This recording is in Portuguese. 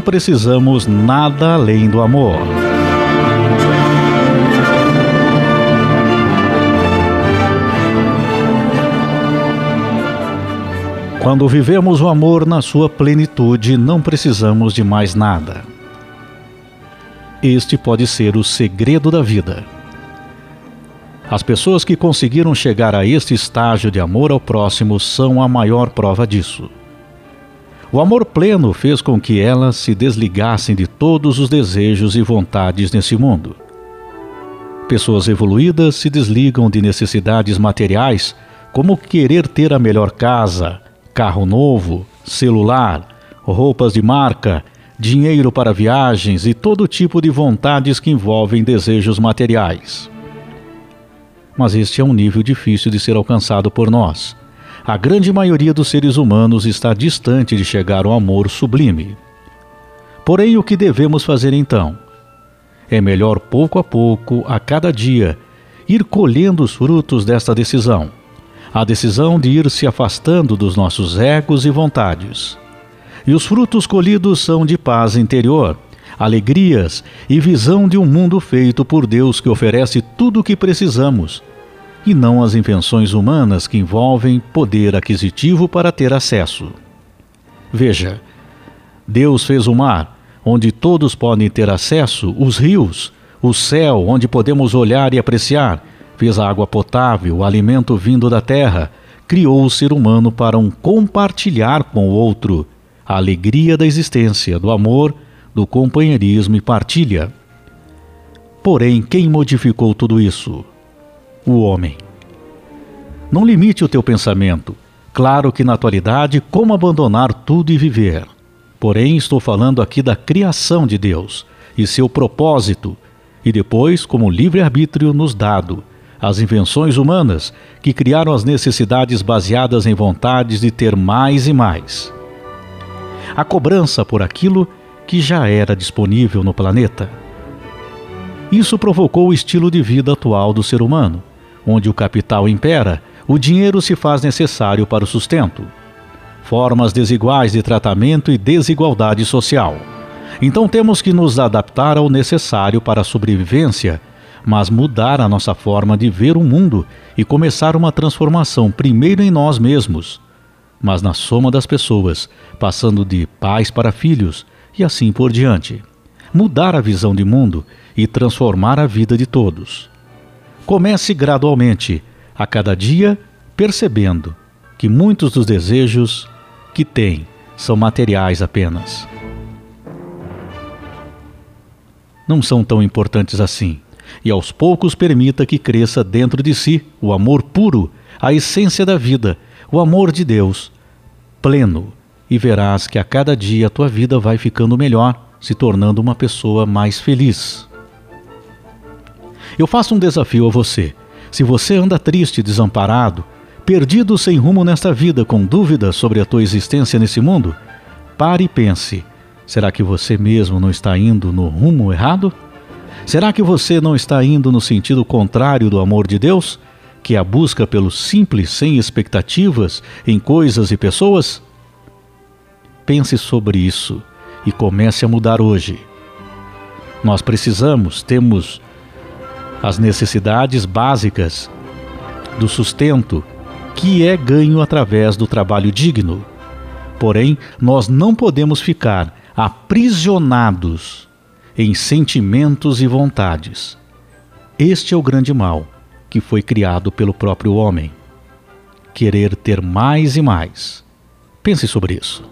precisamos nada além do amor. Quando vivemos o amor na sua plenitude, não precisamos de mais nada. Este pode ser o segredo da vida. As pessoas que conseguiram chegar a este estágio de amor ao próximo são a maior prova disso. O amor pleno fez com que elas se desligassem de todos os desejos e vontades nesse mundo. Pessoas evoluídas se desligam de necessidades materiais, como querer ter a melhor casa, carro novo, celular, roupas de marca, dinheiro para viagens e todo tipo de vontades que envolvem desejos materiais. Mas este é um nível difícil de ser alcançado por nós. A grande maioria dos seres humanos está distante de chegar ao amor sublime. Porém, o que devemos fazer então? É melhor pouco a pouco, a cada dia, ir colhendo os frutos desta decisão a decisão de ir se afastando dos nossos egos e vontades. E os frutos colhidos são de paz interior, alegrias e visão de um mundo feito por Deus que oferece tudo o que precisamos, e não as invenções humanas que envolvem poder aquisitivo para ter acesso. Veja, Deus fez o mar, onde todos podem ter acesso, os rios, o céu, onde podemos olhar e apreciar, fez a água potável, o alimento vindo da terra, criou o ser humano para um compartilhar com o outro a alegria da existência, do amor, do companheirismo e partilha. Porém, quem modificou tudo isso? O homem. Não limite o teu pensamento. Claro que na atualidade, como abandonar tudo e viver? Porém, estou falando aqui da criação de Deus e seu propósito, e depois como livre-arbítrio nos dado as invenções humanas que criaram as necessidades baseadas em vontades de ter mais e mais. A cobrança por aquilo que já era disponível no planeta. Isso provocou o estilo de vida atual do ser humano, onde o capital impera, o dinheiro se faz necessário para o sustento. Formas desiguais de tratamento e desigualdade social. Então temos que nos adaptar ao necessário para a sobrevivência mas mudar a nossa forma de ver o mundo e começar uma transformação primeiro em nós mesmos, mas na soma das pessoas, passando de pais para filhos e assim por diante. Mudar a visão de mundo e transformar a vida de todos. Comece gradualmente, a cada dia, percebendo que muitos dos desejos que tem são materiais apenas. Não são tão importantes assim e aos poucos permita que cresça dentro de si o amor puro, a essência da vida, o amor de Deus, pleno, e verás que a cada dia a tua vida vai ficando melhor, se tornando uma pessoa mais feliz. Eu faço um desafio a você. Se você anda triste, desamparado, perdido sem rumo nesta vida, com dúvidas sobre a tua existência nesse mundo, pare e pense: será que você mesmo não está indo no rumo errado? Será que você não está indo no sentido contrário do amor de Deus, que é a busca pelo simples, sem expectativas, em coisas e pessoas? Pense sobre isso e comece a mudar hoje. Nós precisamos, temos as necessidades básicas do sustento, que é ganho através do trabalho digno. Porém, nós não podemos ficar aprisionados em sentimentos e vontades. Este é o grande mal que foi criado pelo próprio homem. Querer ter mais e mais. Pense sobre isso.